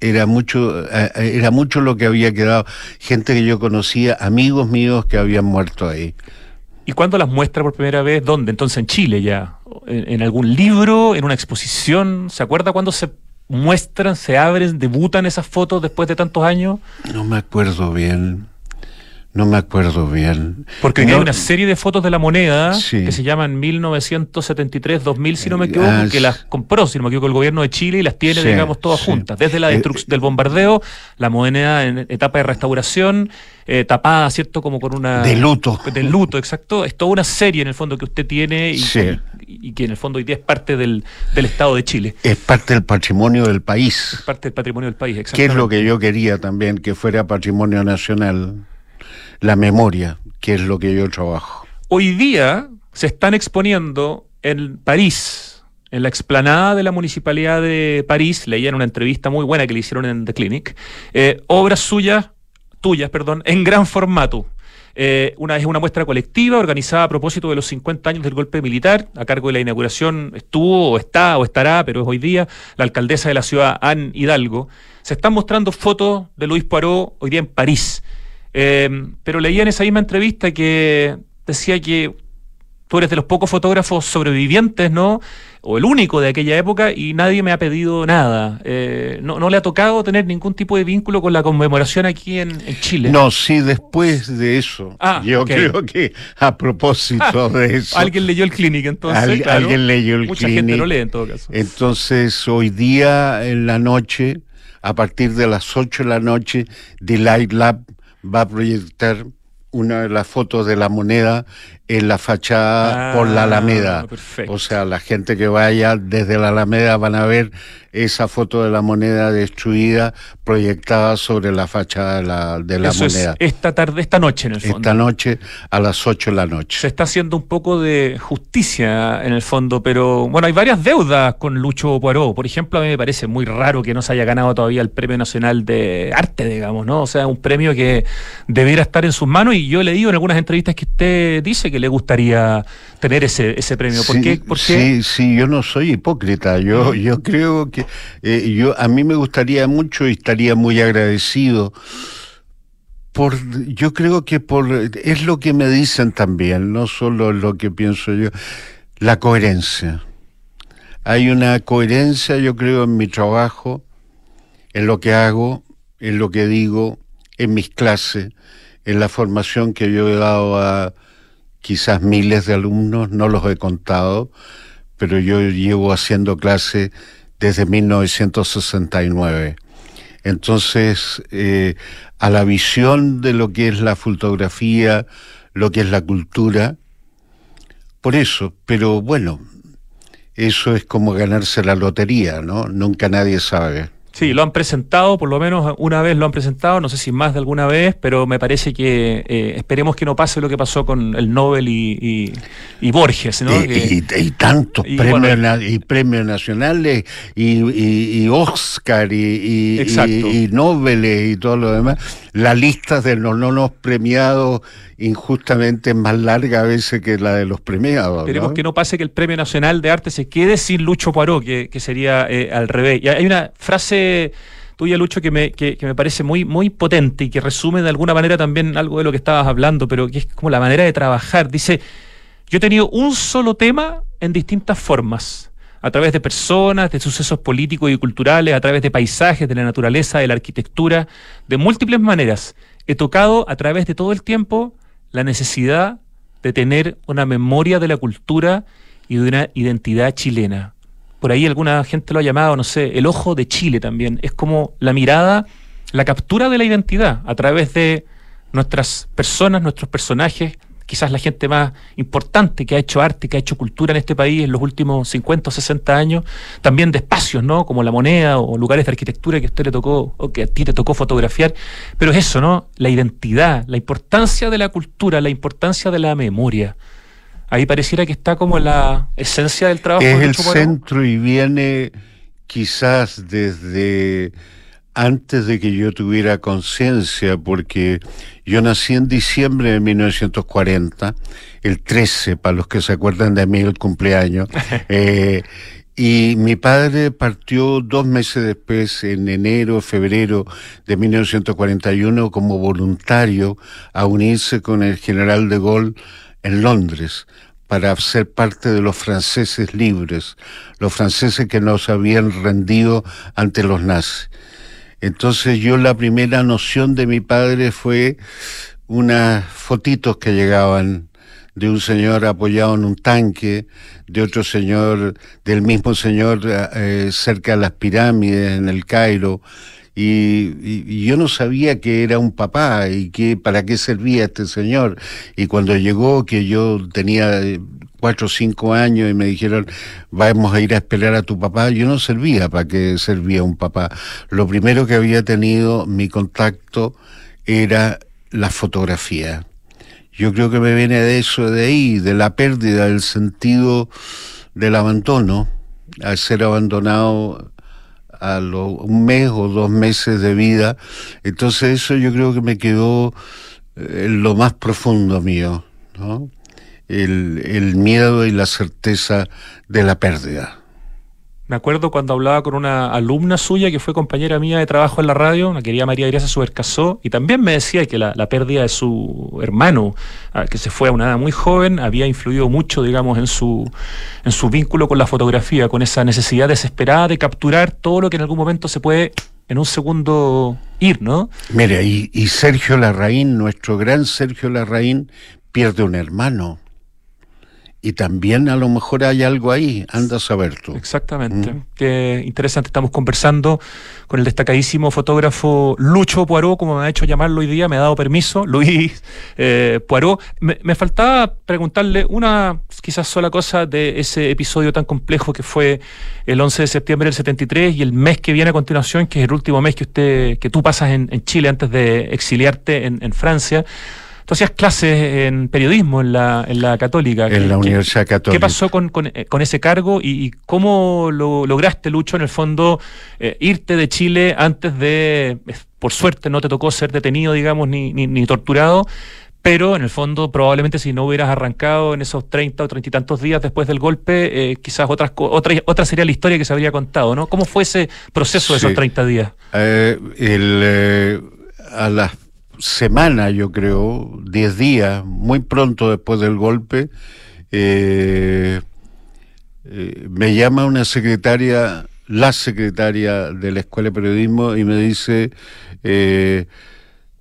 B: era mucho, eh, era mucho lo que había quedado, gente que yo conocía, amigos míos que habían muerto ahí.
A: ¿Y cuándo las muestra por primera vez? ¿Dónde? Entonces en Chile ya. ¿En, algún libro? ¿En una exposición? ¿Se acuerda cuándo se muestran, se abren, debutan esas fotos después de tantos años?
B: No me acuerdo bien. No me acuerdo bien.
A: Porque hay una serie de fotos de la moneda que se llaman 1973-2000, si no me equivoco, ah, que las compró, si no me equivoco, el gobierno de Chile y las tiene, digamos, todas juntas. Desde la eh, destrucción del bombardeo, la moneda en etapa de restauración, eh, tapada, ¿cierto? Como con una...
B: De luto.
A: De luto, exacto. Es toda una serie, en el fondo, que usted tiene y, y, que en el fondo hoy día es parte del, del, Estado de Chile.
B: Es parte del patrimonio del país.
A: Es parte del patrimonio del país, exacto.
B: ¿Qué es lo que yo quería también, que fuera patrimonio nacional? La memoria, que es lo que yo trabajo.
A: Hoy día se están exponiendo en París, en la explanada de la Municipalidad de París, leían una entrevista muy buena que le hicieron en The Clinic, eh, obras suyas, tuyas, perdón, en gran formato. Eh, una es una muestra colectiva organizada a propósito de los 50 años del golpe militar. A cargo de la inauguración estuvo, o está, o estará, pero es hoy día la alcaldesa de la ciudad, Anne Hidalgo. Se están mostrando fotos de Luis Poirot hoy día en París. Em, pero leía en esa misma entrevista que decía que tú eres de los pocos fotógrafos sobrevivientes, ¿no? O el único de aquella época y nadie me ha pedido nada. Eh, no, le ha tocado tener ningún tipo de vínculo con la conmemoración aquí en, Chile.
B: No, sí, después de eso. Ah, yo creo que a propósito de eso.
A: Alguien leyó el Clinic entonces.
B: Alguien leyó el
A: Mucha gente no lee en todo caso.
B: Entonces, hoy día en la noche, a partir de las 8 de la noche, The Light Lab va a proyectar una de las fotos de la moneda en la fachada por la ah, Alameda. O sea, la gente que vaya desde la Alameda van a ver esa foto de la moneda destruida proyectada sobre la fachada de la, de la moneda.
A: esta tarde, esta noche en el fondo.
B: Esta noche a las 8 de la noche.
A: Se está haciendo un poco de justicia en el fondo, pero bueno, hay varias deudas con Lucho Poirot. Por ejemplo, a mí me parece muy raro que no se haya ganado todavía el Premio Nacional de Arte, digamos, ¿no? O sea, un premio que debiera estar en sus manos y yo le digo en algunas entrevistas que usted dice que le gustaría tener ese, ese premio. ¿Por qué?
B: Sí, sí, yo no soy hipócrita. Yo, yo creo que eh, yo a mí me gustaría mucho y estaría muy agradecido por yo creo que por es lo que me dicen también, no solo lo que pienso yo, la coherencia. Hay una coherencia, yo creo, en mi trabajo, en lo que hago, en lo que digo, en mis clases, en la formación que yo he dado a quizás miles de alumnos, no los he contado, pero yo llevo haciendo clase desde 1969. Entonces, eh, a la visión de lo que es la fotografía, lo que es la cultura, por eso, pero bueno, eso es como ganarse la lotería, ¿no? Nunca nadie sabe.
A: Sí, lo han presentado, por lo menos una vez lo han presentado, no sé si más de alguna vez, pero me parece que eh, esperemos que no pase lo que pasó con el Nobel y, Borges, ¿no?
B: Y, tantos premios, y premios nacionales y, Oscar y, y, Nobel y todo lo demás. La lista de los no nos premiados injustamente más larga a veces que la de los premiados.
A: Esperemos que no pase que el Premio Nacional de Arte se quede sin Lucho Poirot, que, sería eh, al revés. Y hay una frase tuya, Lucho, que me, que, me parece muy, muy potente y que resume de alguna manera también algo de lo que estabas hablando, pero que es como la manera de trabajar. Dice, yo he tenido un solo tema en distintas formas, a través de personas, de sucesos políticos y culturales, a través de paisajes, de la naturaleza, de la arquitectura, de múltiples maneras. He tocado a través de todo el tiempo la necesidad de tener una memoria de la cultura y de una identidad chilena. Por ahí alguna gente lo ha llamado, no sé, el ojo de Chile también. Es como la mirada, la captura de la identidad a través de nuestras personas, nuestros personajes, quizás la gente más importante que ha hecho arte, que ha hecho cultura en este país en los últimos 50 o 60 años, también de espacios, ¿no? Como la moneda o lugares de arquitectura que a usted le tocó o que a ti te tocó fotografiar, pero es eso, ¿no? La identidad, la importancia de la cultura, la importancia de la memoria. Ahí pareciera que está como la esencia del trabajo.
B: Es el centro y viene quizás desde antes de que yo tuviera conciencia, porque yo nací en diciembre de 1940, el 13, para los que se acuerdan de mí el cumpleaños, (laughs) eh, y mi padre partió dos meses después, en enero, febrero de 1941, como voluntario a unirse con el general de Gaulle en Londres para ser parte de los franceses libres, los franceses que nos habían rendido ante los nazis. Entonces yo la primera noción de mi padre fue unas fotitos que llegaban de un señor apoyado en un tanque, de otro señor, del mismo señor eh, cerca de las pirámides en el Cairo, y, yo no sabía que era un papá y que para qué servía este señor. Y cuando llegó, que yo tenía cuatro o cinco años y me dijeron, vamos a ir a esperar a tu papá, yo no servía para qué servía un papá. Lo primero que había tenido mi contacto era la fotografía. Yo creo que me viene de eso, de ahí, de la pérdida del sentido del abandono, al ser abandonado a un mes o dos meses de vida. Entonces eso yo creo que me quedó eh, en lo más profundo mío, ¿no? El, el miedo y la certeza de la pérdida.
A: Me acuerdo cuando hablaba con una alumna suya que fue compañera mía de trabajo en la radio, una querida María Gracia Subercasó, y también me decía que la, pérdida de su hermano, ah, que se fue a una edad muy joven, había influido mucho, digamos, en su, en su vínculo con la fotografía, con esa necesidad desesperada de capturar todo lo que en algún momento se puede en un segundo ir, ¿no?
B: Mire, y, y Sergio Larraín, nuestro gran Sergio Larraín, pierde un hermano y también a lo mejor hay algo ahí, anda a saber tú.
A: Exactamente. Mm. Qué interesante. Estamos conversando con el destacadísimo fotógrafo Lucho Poirot, como me ha hecho llamarlo hoy día, me ha dado permiso, (laughs) Luis eh, Poirot. Me, faltaba preguntarle una quizás sola cosa de ese episodio tan complejo que fue el 11 de septiembre del 73 y el mes que viene a continuación, que es el último mes que usted, que tú pasas en, Chile antes de exiliarte en, en Francia. Tú hacías clases en periodismo en la, en la Católica.
B: En la Universidad Católica.
A: ¿Qué pasó con, con, eh, ese cargo y, cómo lo lograste, Lucho, en el fondo, eh, irte de Chile antes de, por suerte, no te tocó ser detenido, digamos, ni, ni, torturado? pero en el fondo probablemente si no hubieras arrancado en esos 30 o 30 y tantos días después del golpe, eh, quizás otras, otra, otra sería la historia que se habría contado, ¿no? ¿Cómo fue ese proceso de esos 30 días?
B: el, a las semana, yo creo, diez días, muy pronto después del golpe, eh, eh, me llama una secretaria, la secretaria de la Escuela de Periodismo, y me dice, eh,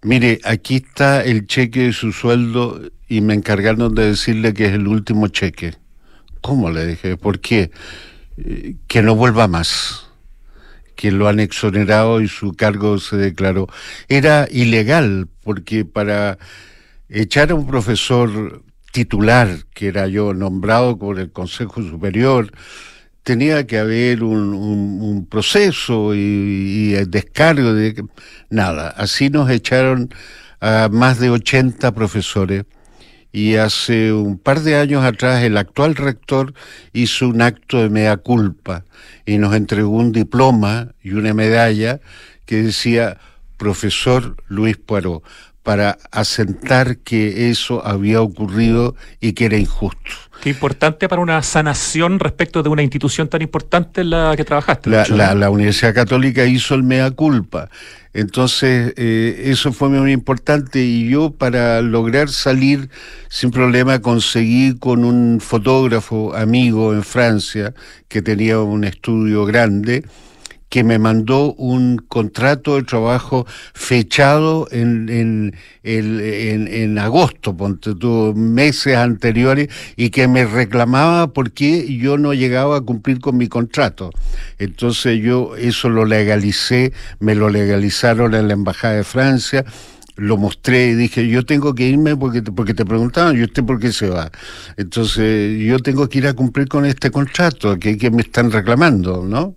B: mire, aquí está el cheque de su sueldo y me encargaron de decirle que es el último cheque. ¿Cómo le dije? ¿Por qué? que no vuelva más que lo han exonerado y su cargo se declaró. Era ilegal porque para echar a un profesor titular, que era yo nombrado por el Consejo Superior, tenía que haber un, proceso y, el descargo de nada. Así nos echaron a más de 80 profesores y hace un par de años atrás el actual rector hizo un acto de mea culpa y nos entregó un diploma y una medalla que decía profesor Luis Poirot para asentar que eso había ocurrido y que era injusto.
A: Qué importante para una sanación respecto de una institución tan importante en la que trabajaste.
B: La, Universidad Católica hizo el mea culpa. Entonces, eh, eso fue muy importante y yo para lograr salir sin problema conseguí con un fotógrafo amigo en Francia que tenía un estudio grande que me mandó un contrato de trabajo fechado en, en, en, en agosto, ponte meses anteriores, y que me reclamaba porque yo no llegaba a cumplir con mi contrato. Entonces yo eso lo legalicé, me lo legalizaron en la Embajada de Francia, lo mostré y dije, yo tengo que irme porque te, porque te preguntaban, ¿y usted por qué se va? Entonces, yo tengo que ir a cumplir con este contrato que, que me están reclamando, ¿no?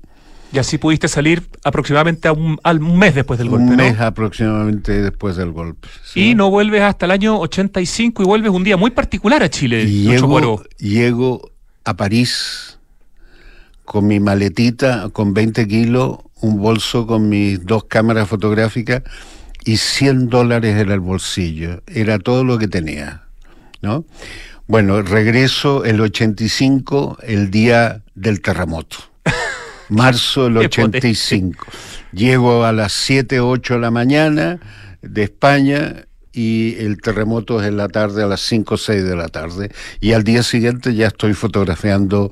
A: Y así pudiste salir aproximadamente a un, un mes después del golpe.
B: Un mes aproximadamente después del golpe.
A: Y no vuelves hasta el año 85 y vuelves un día muy particular a Chile.
B: Llego, llego a París con mi maletita, con 20 kilos, un bolso con mis dos cámaras fotográficas y 100 dólares en el bolsillo. Era todo lo que tenía. ¿no? Bueno, regreso el 85, el día del terremoto marzo del 85. Llego a las 7, 8 de la mañana de España y el terremoto es en la tarde a las 5 o 6 de la tarde. Y al día siguiente ya estoy fotografiando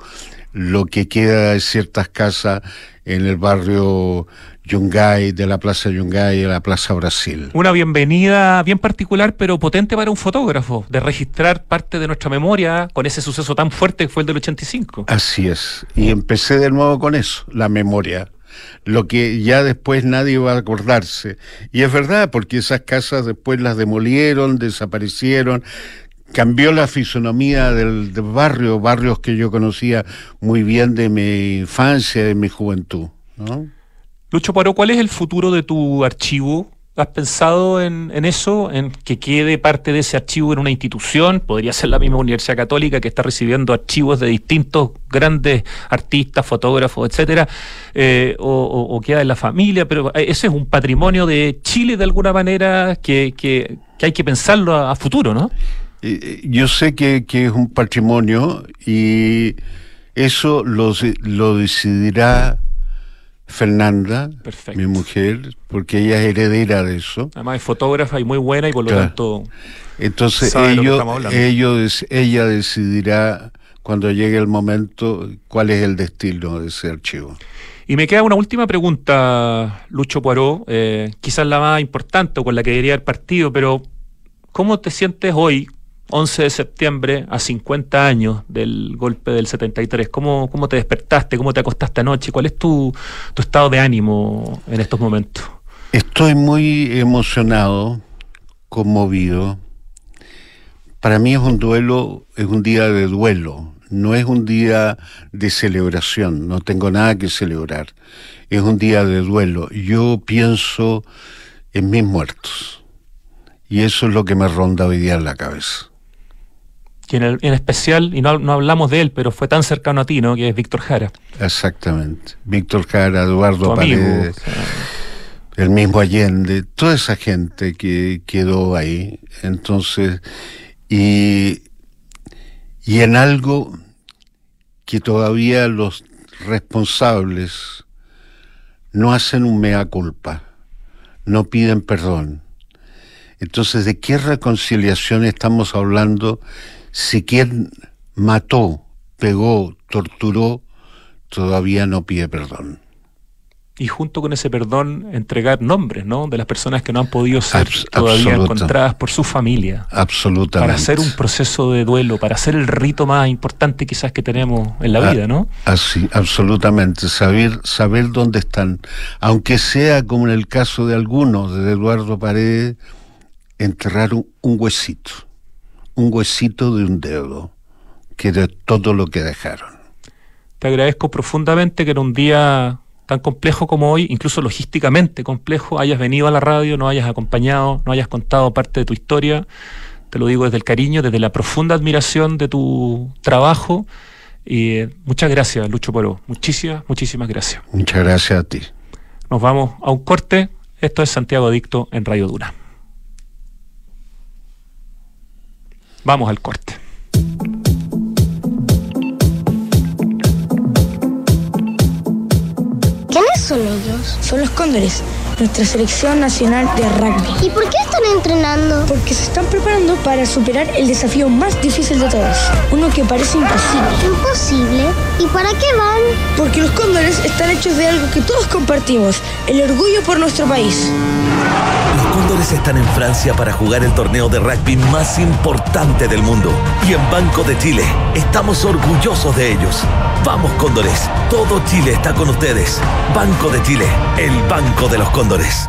B: lo que queda de ciertas casas en el barrio Yungay, de la Plaza Yungay a la Plaza Brasil.
A: Una bienvenida bien particular, pero potente para un fotógrafo, de registrar parte de nuestra memoria con ese suceso tan fuerte que fue el del 85.
B: Así es. Y empecé de nuevo con eso, la memoria. Lo que ya después nadie va a acordarse. Y es verdad, porque esas casas después las demolieron, desaparecieron, cambió la fisonomía del, del, barrio, barrios que yo conocía muy bien de mi infancia, de mi juventud. ¿no?
A: Lucho Paró, ¿cuál es el futuro de tu archivo? ¿Has pensado en, eso, en que quede parte de ese archivo en una institución? Podría ser la misma Universidad Católica que está recibiendo archivos de distintos grandes artistas, fotógrafos, etcétera, eh, o, queda en la familia, pero eh, ese es un patrimonio de Chile de alguna manera que, hay que pensarlo a, futuro, ¿no?
B: Eh, yo sé que, es un patrimonio y eso lo decidirá Fernanda, mi mujer, porque ella es heredera de eso.
A: Además es fotógrafa y muy buena y por lo tanto...
B: Entonces ellos, ella decidirá cuando llegue el momento cuál es el destino de ese archivo.
A: Y me queda una última pregunta, Lucho Poirot, eh, quizás la más importante o con la que debería haber partido, pero ¿cómo te sientes hoy 11 de septiembre, a 50 años del golpe del 73. ¿Cómo, cómo te despertaste? ¿Cómo te acostaste anoche? ¿Cuál es tu, tu estado de ánimo en estos momentos?
B: Estoy muy emocionado, conmovido. Para mí es un duelo, es un día de duelo, no es un día de celebración, no tengo nada que celebrar. Es un día de duelo. Yo pienso en mis muertos. Y eso es lo que me ronda hoy día en la cabeza
A: que en, especial, y no, no, hablamos de él, pero fue tan cercano a ti, ¿no? Que es Víctor Jara.
B: Exactamente. Víctor Jara, Eduardo Paredes, el mismo Allende, toda esa gente que quedó ahí. Entonces, y, y en algo que todavía los responsables no hacen un mea culpa, no piden perdón. Entonces, ¿de qué reconciliación estamos hablando si quien mató, pegó, torturó, todavía no pide perdón.
A: Y junto con ese perdón, entregar nombres, ¿no? De las personas que no han podido ser todavía encontradas por su familia.
B: Absolutamente.
A: Para hacer un proceso de duelo, para hacer el rito más importante quizás que tenemos en la ah, vida, ¿no?
B: Así, absolutamente. Saber, saber dónde están. Aunque sea como en el caso de algunos, de Eduardo Paredes, enterrar un huesito un huesito de un dedo, que de todo lo que dejaron.
A: Te agradezco profundamente que en un día tan complejo como hoy, incluso logísticamente complejo, hayas venido a la radio, no hayas acompañado, no hayas contado parte de tu historia. Te lo digo desde el cariño, desde la profunda admiración de tu trabajo. Y eh, muchas gracias, Lucho Poró. Muchísimas, muchísimas gracias.
B: Muchas gracias a ti.
A: Nos vamos a un corte. Esto es Santiago Adicto en Radio Dura. Vamos al corte.
C: ¿Quiénes son ellos?
D: Son los cóndores nuestra selección nacional de rugby.
C: ¿Y por qué están entrenando?
D: Porque se están preparando para superar el desafío más difícil de todos, uno que parece imposible.
C: ¿Imposible? ¿Y para qué van?
D: Porque los cóndores están hechos de algo que todos compartimos, el orgullo por nuestro país.
E: Los cóndores están en Francia para jugar el torneo de rugby más importante del mundo. Y en Banco de Chile estamos orgullosos de ellos. Vamos cóndores, todo Chile está con ustedes. Banco de Chile, el banco de los cóndores.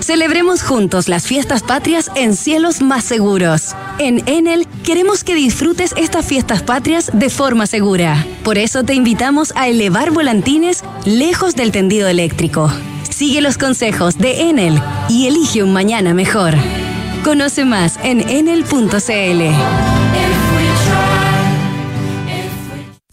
F: Celebremos juntos las fiestas patrias en cielos más seguros. En Enel queremos que disfrutes estas fiestas patrias de forma segura. Por eso te invitamos a elevar volantines lejos del tendido eléctrico. Sigue los consejos de Enel y elige un mañana mejor. Conoce más en enel.cl.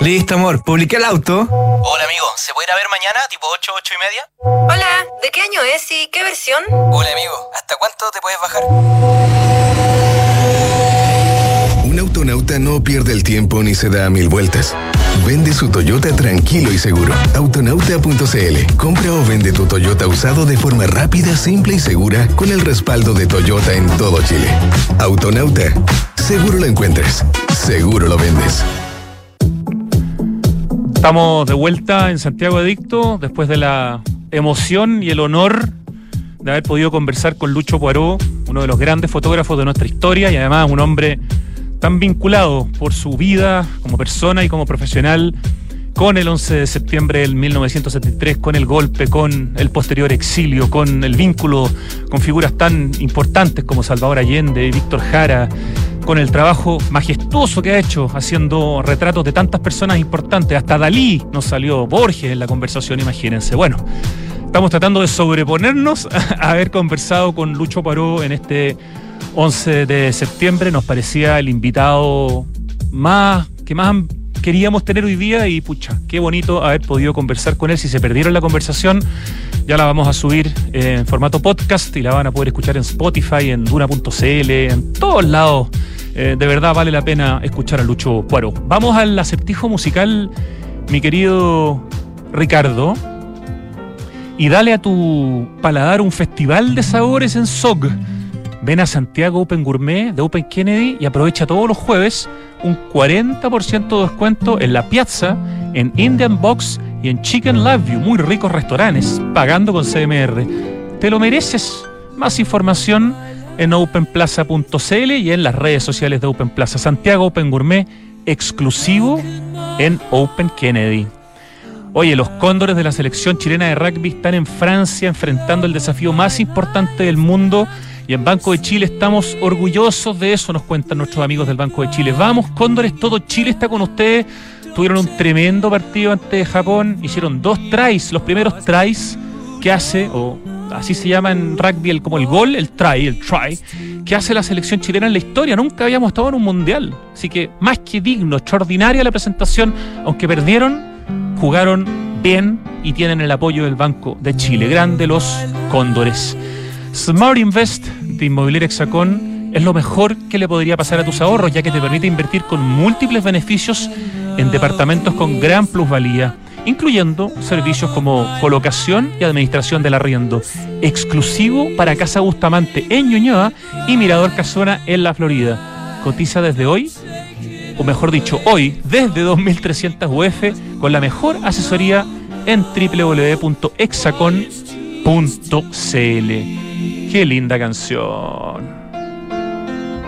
G: Listo, amor. Publiqué el auto.
H: Hola, amigo. ¿Se puede ir a ver mañana, tipo 8, 8 y media?
I: Hola. ¿De qué año es y qué versión?
H: Hola, amigo. ¿Hasta cuánto te puedes bajar?
J: Un autonauta no pierde el tiempo ni se da mil vueltas. Vende su Toyota tranquilo y seguro. Autonauta.cl. Compra o vende tu Toyota usado de forma rápida, simple y segura con el respaldo de Toyota en todo Chile. Autonauta. Seguro lo encuentres. Seguro lo vendes.
A: Estamos de vuelta en Santiago Adicto después de la emoción y el honor de haber podido conversar con Lucho Poirot, uno de los grandes fotógrafos de nuestra historia y además un hombre tan vinculado por su vida como persona y como profesional con el 11 de septiembre del 1973, con el golpe, con el posterior exilio, con el vínculo con figuras tan importantes como Salvador Allende, Víctor Jara, con el trabajo majestuoso que ha hecho haciendo retratos de tantas personas importantes. Hasta Dalí nos salió Borges en la conversación, imagínense. Bueno, estamos tratando de sobreponernos (laughs) a haber conversado con Lucho Paró en este 11 de septiembre. Nos parecía el invitado más que más queríamos tener hoy día y pucha, qué bonito haber podido conversar con él. Si se perdieron la conversación, ya la vamos a subir en formato podcast y la van a poder escuchar en Spotify, en Duna.cl, en todos lados. Eh, de verdad vale la pena escuchar a Lucho Cuaro. Vamos al acertijo musical, mi querido Ricardo. Y dale a tu paladar un festival de sabores en SOG. Ven a Santiago Open Gourmet de Open Kennedy y aprovecha todos los jueves un 40% de descuento en la piazza, en Indian Box y en Chicken Love You, muy ricos restaurantes, pagando con CMR. Te lo mereces. Más información en openplaza.cl y en las redes sociales de Open Plaza. Santiago Open Gourmet, exclusivo en Open Kennedy. Oye, los cóndores de la selección chilena de rugby están en Francia enfrentando el desafío más importante del mundo y en Banco de Chile estamos orgullosos de eso, nos cuentan nuestros amigos del Banco de Chile. Vamos, cóndores, todo Chile está con ustedes. Tuvieron un tremendo partido ante Japón, hicieron dos tries, los primeros tries que hace, o así se llama en rugby el, como el gol, el try, el try, que hace la selección chilena en la historia. Nunca habíamos estado en un mundial. Así que más que digno, extraordinaria la presentación, aunque perdieron, jugaron bien y tienen el apoyo del Banco de Chile. Grande los cóndores. Smart Invest de Inmobiliaria Hexacón es lo mejor que le podría pasar a tus ahorros, ya que te permite invertir con múltiples beneficios en departamentos con gran plusvalía incluyendo servicios como colocación y administración del arriendo, exclusivo para Casa Bustamante en Ñuñoa y Mirador Casona en la Florida. Cotiza desde hoy, o mejor dicho, hoy, desde 2.300 UF, con la mejor asesoría en www.exacon.cl. Qué linda canción.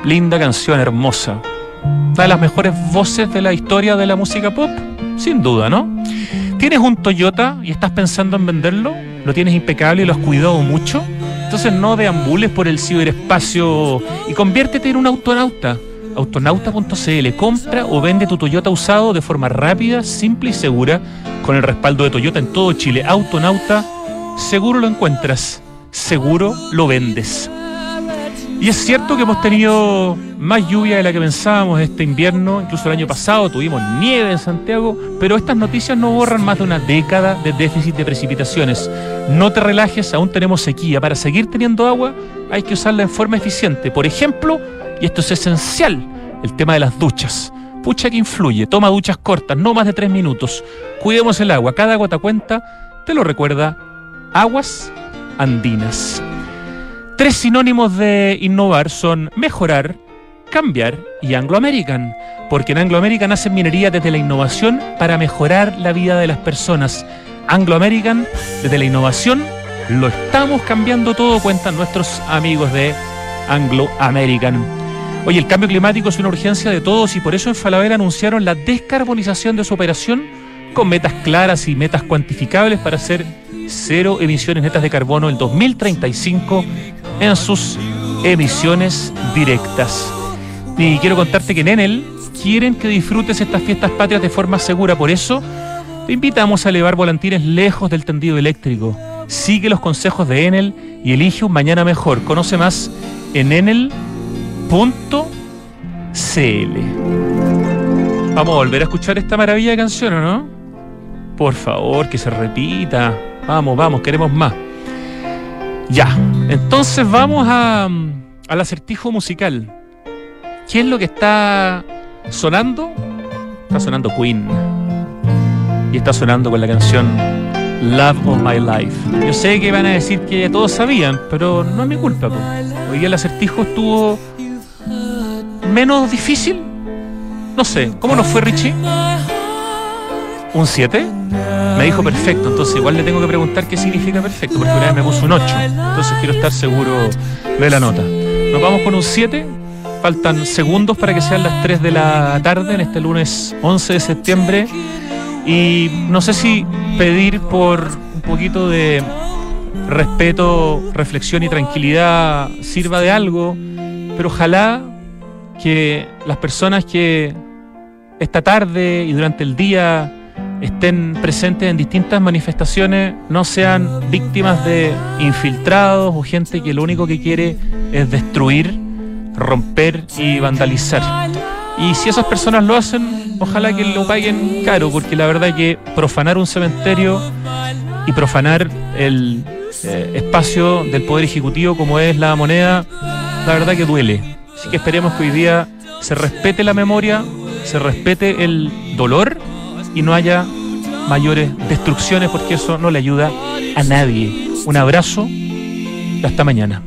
A: Linda canción, hermosa. Una de las mejores voces de la historia de la música pop, sin duda, ¿no? ¿Tienes un Toyota y estás pensando en venderlo? ¿Lo tienes impecable y lo has cuidado mucho? Entonces no deambules por el ciberespacio y conviértete en un autonauta. Autonauta.cl compra o vende tu Toyota usado de forma rápida, simple y segura con el respaldo de Toyota en todo Chile. Autonauta, seguro lo encuentras, seguro lo vendes. Y es cierto que hemos tenido más lluvia de la que pensábamos este invierno, incluso el año pasado tuvimos nieve en Santiago, pero estas noticias no borran más de una década de déficit de precipitaciones. No te relajes, aún tenemos sequía. Para seguir teniendo agua hay que usarla en forma eficiente. Por ejemplo, y esto es esencial, el tema de las duchas. Pucha que influye, toma duchas cortas, no más de tres minutos. Cuidemos el agua, cada gota cuenta, te lo recuerda, aguas andinas. Tres sinónimos de innovar son mejorar, cambiar y Anglo American, porque en Anglo American hacen minería desde la innovación para mejorar la vida de las personas. Anglo American, desde la innovación, lo estamos cambiando todo, cuentan nuestros amigos de Anglo American. Oye, el cambio climático es una urgencia de todos y por eso en Falabella anunciaron la descarbonización de su operación con metas claras y metas cuantificables para hacer cero emisiones netas de carbono en 2035 en sus emisiones directas. Y quiero contarte que en Enel quieren que disfrutes estas fiestas patrias de forma segura, por eso te invitamos a elevar volantines lejos del tendido eléctrico. Sigue los consejos de Enel y elige un mañana mejor. Conoce más en enel.cl. Vamos a volver a escuchar esta maravilla de canción, ¿o no? Por favor, que se repita. Vamos, vamos, queremos más. Ya, entonces vamos a, al acertijo musical. ¿Qué es lo que está sonando? Está sonando Queen. Y está sonando con la canción Love of My Life. Yo sé que van a decir que todos sabían, pero no es mi culpa. Hoy el acertijo estuvo menos difícil. No sé, ¿cómo nos fue Richie? ¿Un 7? Me dijo perfecto, entonces igual le tengo que preguntar qué significa perfecto, porque una vez me puso un 8, entonces quiero estar seguro de la nota. Nos vamos con un 7, faltan segundos para que sean las 3 de la tarde en este lunes 11 de septiembre y no sé si pedir por un poquito de respeto, reflexión y tranquilidad sirva de algo, pero ojalá que las personas que esta tarde y durante el día estén presentes en distintas manifestaciones no sean víctimas de infiltrados o gente que lo único que quiere es destruir, romper y vandalizar. Y si esas personas lo hacen, ojalá que lo paguen caro, porque la verdad que profanar un cementerio y profanar el eh, espacio del Poder Ejecutivo como es la moneda, la verdad que duele. Así que esperemos que hoy día se respete la memoria, se respete el dolor y no haya mayores destrucciones porque eso no le ayuda a nadie. Un abrazo y hasta mañana.